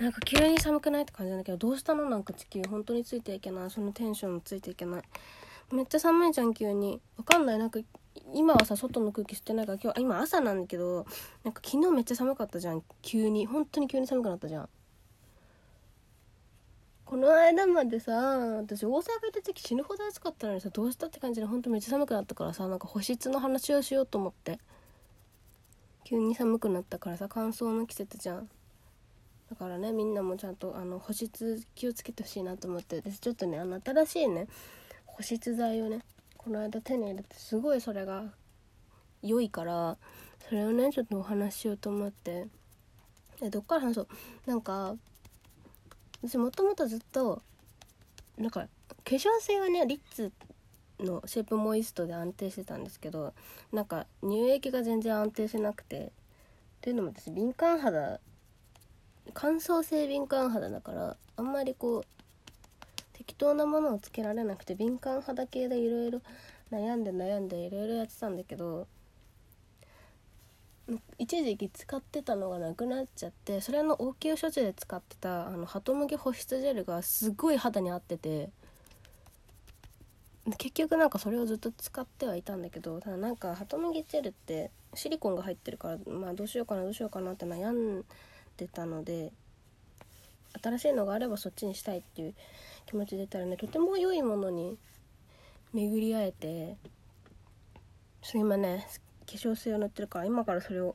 なんか急に寒くないって感じなんだけどどうしたのなんか地球本当についていけない。そのテンションついていけないめっちゃ寒いじゃん急に。わかんない。なんか今はさ外の空気吸ってないから今日今朝なんだけどなんか昨日めっちゃ寒かったじゃん急に。本当に急に寒くなったじゃん。この間までさ私大阪行った時死ぬほど暑かったのにさどうしたって感じで本当めっちゃ寒くなったからさなんか保湿の話をしようと思って。急に寒くなったからさ乾燥の季節じゃん。だからねみんなもちゃんとあの保湿気をつけてほしいなと思って。私ちょっとねあの新しいね保湿剤をねこの間手に入れてすごいそれが良いからそれをねちょっとお話ししようと思って。えどっから話そう？なんか私もともとずっとなんか化粧水はねリッツのシェイプモイストで安定してたんですけどなんか乳液が全然安定しなくて。っていうのも私敏感肌乾燥性敏感肌だからあんまりこう適当なものをつけられなくて敏感肌系でいろいろ悩んで悩んでいろいろやってたんだけど一時期使ってたのがなくなっちゃってそれの応急処置で使ってたあのハトムギ保湿ジェルがすごい肌に合ってて結局なんかそれをずっと使ってはいたんだけどただなんかハトムギジェルってシリコンが入ってるからまあどうしようかなどうしようかなって悩んでたので新しいのがあればそっちにしたいっていう気持ちでたらねとても良いものに巡り会えてそれ今ね化粧水を塗ってるから今からそれを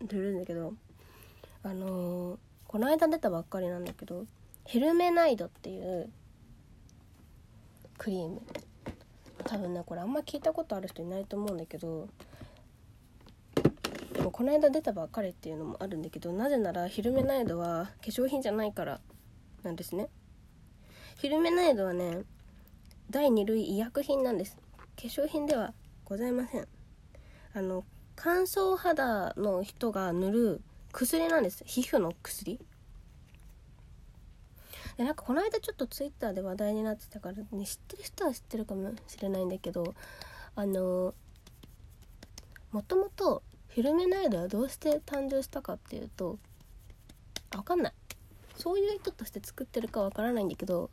塗るんだけどあのー、この間出たばっかりなんだけどヘルメナイドっていうクリーム。多分ねこれあんま聞いたことある人いないと思うんだけどこの間出たばっかりっていうのもあるんだけどなぜならヒルメナイドは化粧品じゃないからなんですね。ヒルメナイドはね第2類医薬品なんです。化粧品ではございません。あの乾燥肌の人が塗る薬なんです。皮膚の薬。でなんかこの間ちょっとツイッターで話題になってたから、ね、知ってる人は知ってるかもしれないんだけどあのもともとフィルメナイドはどうして誕生したかっていうと分かんないそういう意図として作ってるかわからないんだけど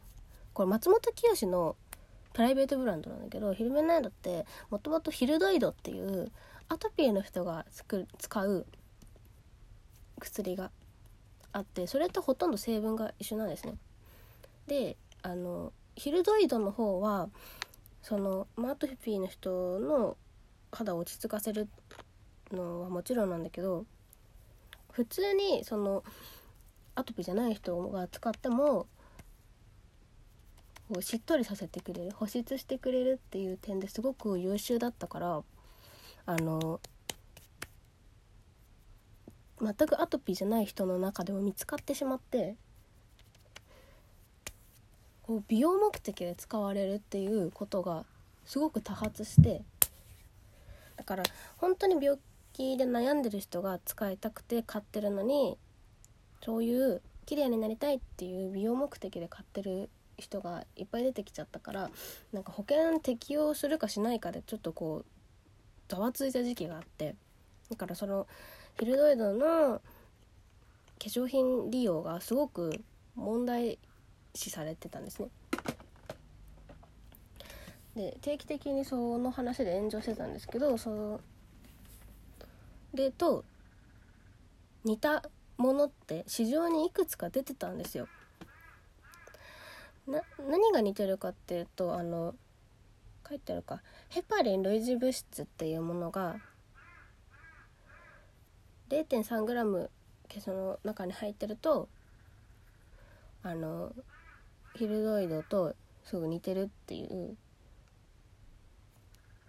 これ松本清のプライベートブランドなんだけどヒルメナイドってもともとヒルドイドっていうアトピーの人が作る使う薬があってそれとほとんど成分が一緒なんですね。であのヒルドイドの方はそのマートピーの人の肌を落ち着かせるのはもちろんなんだけど普通にそのアトピーじゃない人が使ってもしっとりさせてくれる保湿してくれるっていう点ですごく優秀だったからあの全くアトピーじゃない人の中でも見つかってしまってこう美容目的で使われるっていうことがすごく多発してだから本当に病気で悩んでる人が使いたくて買ってるのにそういう綺麗になりたいっていう美容目的で買ってる人がいっぱい出てきちゃったからなんか保険適用するかしないかでちょっとこうざわついた時期があってだからそのヒルドイドの化粧品利用がすごく問題視されてたんですね。で定期的にその話で炎上してたんですけどそのでと似たものって市場にいくつか出てたんですよ。な何が似てるかっていうとあの書いてあるかヘパリン類似物質っていうものが 0.3g 毛その中に入ってるとあのヒルドイドとすぐ似てるっていう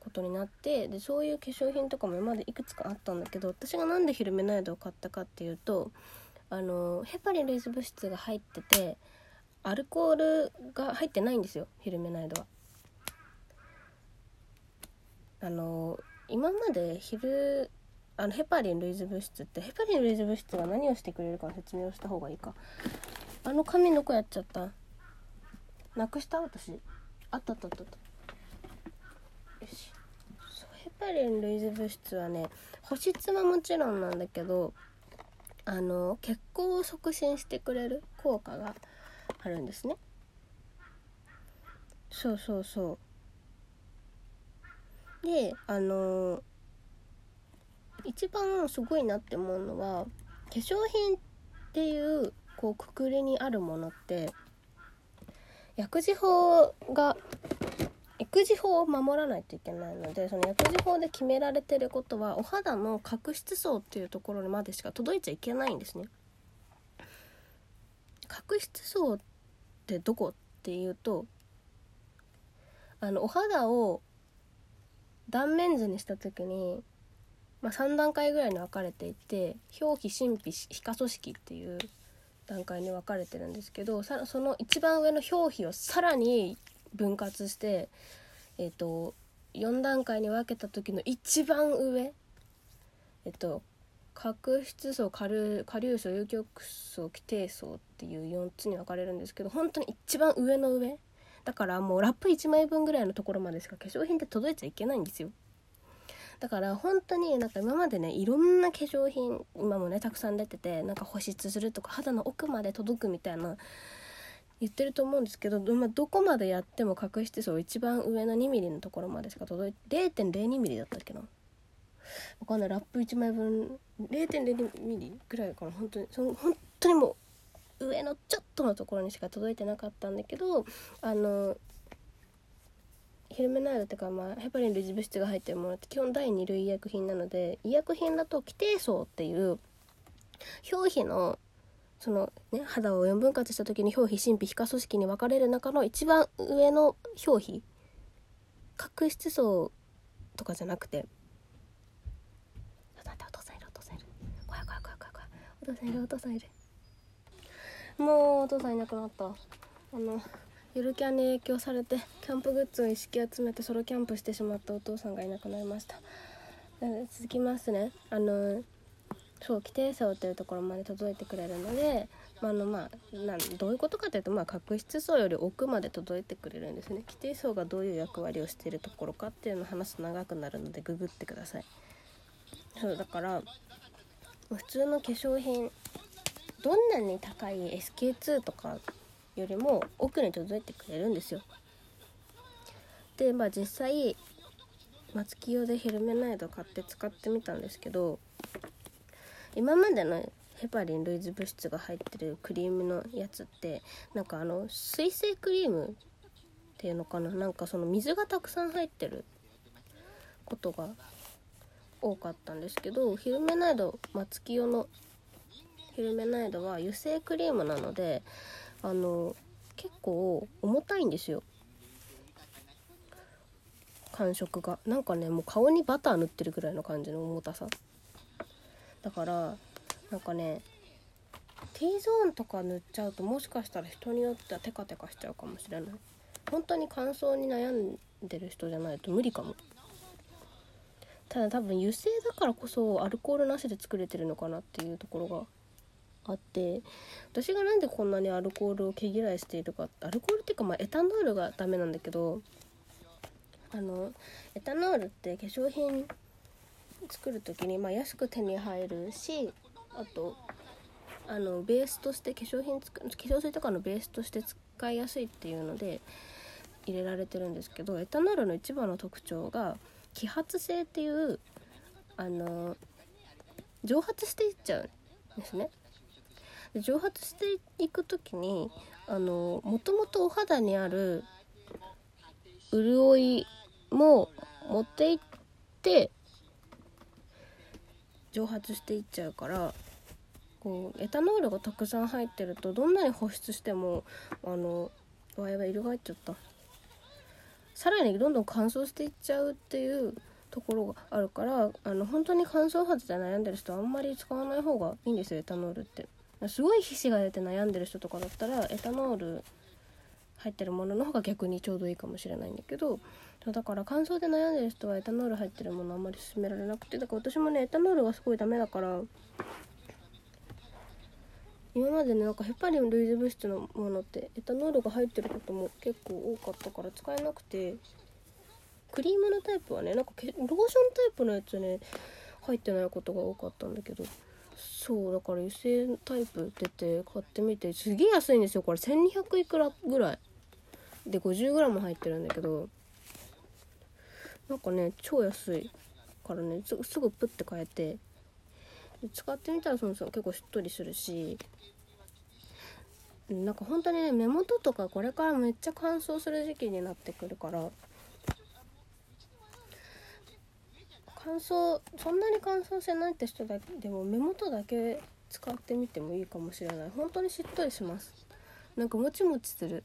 ことになってでそういう化粧品とかも今までいくつかあったんだけど私が何でヒルメナイドを買ったかっていうとあのヘパリン類似物質が入っててアルコールが入ってないんですよヒルメナイドは。あの今までヒルあのヘパリン類似物質ってヘパリン類似物質が何をしてくれるか説明をした方がいいか。あの紙どこやっちゃった。なくした？私。あったあったあったよしヘパリン類似物質はね保湿はもちろんなんだけどあの血行を促進してくれる効果があるんですね。そうそうそう。であの一番すごいなって思うのは化粧品っていうこうくくりにあるものって薬事法が育児法を守らないといけないのでその薬事法で決められてることはお肌の角質層っていうところまでしか届いちゃいけないんですね。角質層ってどこっていうとあのお肌を断面図にした時に、まあ、3段階ぐらいに分かれていて表皮真皮皮下組織っていう段階に分かれてるんですけどその一番上の表皮をさらに分割してえっ、と4段階に分けた時の一番上えっ、と角質層下流下流層有極層規定層っていう4つに分かれるんですけど本当に一番上の上だからもうラップ1枚分ぐらいのところまでしか化粧品って届いちゃいけないんですよ。だから本当になんか今までねいろんな化粧品今もねたくさん出ててなんか保湿するとか肌の奥まで届くみたいな言ってると思うんですけど、まあ、どこまでやっても角質層一番上の 2mm のところまでしか届いて 0.02mm だったっけな？わかんない。ラップ1枚分 0.02mm ぐらいかな本当にその本当にもう上のちょっとのところにしか届いてなかったんだけどあのヘルメナイドっていうか、まあ、ヘパリン類似物質が入ってるものって基本第2類医薬品なので医薬品だと規定層っていう表皮のそのね肌を4分割した時に表皮真皮皮下組織に分かれる中の一番上の表皮角質層とかじゃなくて。待ってお父さんいるお父さんいる怖い怖い怖い怖い怖い。お父さんいるお父さんいる。もうお父さんいなくなった。あのゆるキャンに影響されてキャンプグッズを一式集めてソロキャンプしてしまったお父さんがいなくなりました。続きますね。あのそう規定層というところまで届いてくれるので、まあのまあ、なんどういうことかというと、まあ、角質層より奥まで届いてくれるんですね。規定層がどういう役割をしているところかっていうのを話すと長くなるのでググってください。そうだから普通の化粧品どんなに高い SK2 とかよりも奥に届いてくれるんですよ。でまあ実際松木用でヘルメナイド買って使ってみたんですけど今までのヘパリン類似物質が入ってるクリームのやつってなんかあの水性クリームっていうのかな？なんかその水がたくさん入ってることが多かったんですけどヒルメナイド松木用のヒルメナイドは油性クリームなのであの結構重たいんですよ。感触が。なんかねもう顔にバター塗ってるぐらいの感じの重たさ。だからなんかね T ゾーンとか塗っちゃうともしかしたら人によってはテカテカしちゃうかもしれない。本当に乾燥に悩んでる人じゃないと無理かも。ただ多分油性だからこそアルコールなしで作れてるのかなっていうところがあって私がなんでこんなにアルコールを毛嫌いしているかアルコールっていうかまあエタノールがダメなんだけどあのエタノールって化粧品作る時に、まあ、安く手に入るしあとあのベースとして化粧品化粧水とかのベースとして使いやすいっていうので入れられてるんですけどエタノールの一番の特徴が揮発性っていうあの蒸発していっちゃうんですね。で蒸発していく時にあのもともとお肌にある潤いも持っていって蒸発していっちゃうからこうエタノールがたくさん入ってるとどんなに保湿してもあのわいわい色が入っちゃった。さらにどんどん乾燥していっちゃうっていうところがあるからあの本当に乾燥肌で悩んでる人はあんまり使わない方がいいんですよエタノールって。すごい皮脂が出て悩んでる人とかだったらエタノール入ってるものの方が逆にちょうどいいかもしれないんだけどだから乾燥で悩んでる人はエタノール入ってるものあんまり勧められなくてだから私もねエタノールがすごいダメだから今までねなんかヘパリン類似物質のものってエタノールが入ってることも結構多かったから使えなくてクリームのタイプはねなんかローションタイプのやつね入ってないことが多かったんだけどそうだから油性タイプ出て買ってみてすげえ安いんですよこれ。1200いくらぐらい？で 50g 入ってるんだけどなんかね超安いからねすすぐプッて変えて使ってみたらそのその結構しっとりするしなんか本当にね目元とかこれからめっちゃ乾燥する時期になってくるから乾燥そんなに乾燥してないって人だけでも目元だけ使ってみてもいいかもしれない。本当にしっとりします。なんかもちもちする。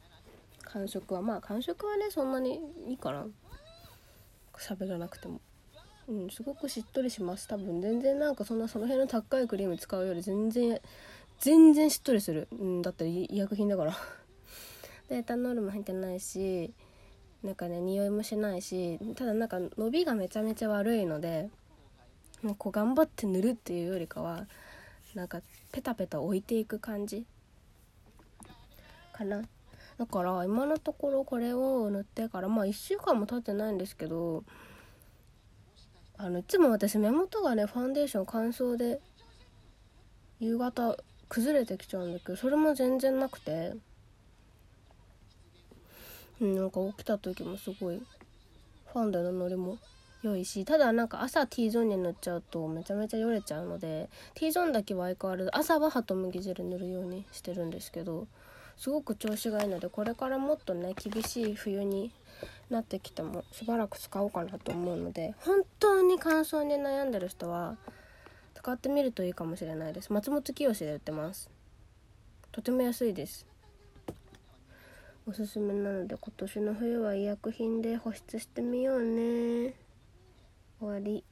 感触はまあ感触はねそんなにいいかな。喋らなくても。うんすごくしっとりします。多分全然なんかそんなその辺の高いクリーム使うより全然全然しっとりする、うん、だって医薬品だから。でエタノールも入ってないしなんかね匂いもしないしただなんか伸びがめちゃめちゃ悪いのでもうこう頑張って塗るっていうよりかはなんかペタペタ置いていく感じかな。だから今のところこれを塗ってからまあ1週間も経ってないんですけどあのいつも私目元がねファンデーション乾燥で夕方崩れてきちゃうんだけどそれも全然なくてうんなんか起きた時もすごいファンデのノリも良いしただなんか朝 T ゾーンに塗っちゃうとめちゃめちゃよれちゃうので T ゾーンだけは相変わらず朝はハトムギ汁塗るようにしてるんですけどすごく調子がいいのでこれからもっとね厳しい冬になってきてもしばらく使おうかなと思うので本当に乾燥に悩んでる人は使ってみるといいかもしれないです。松本清で売ってます。とても安いです。おすすめなので今年の冬は医薬品で保湿してみようね。終わり。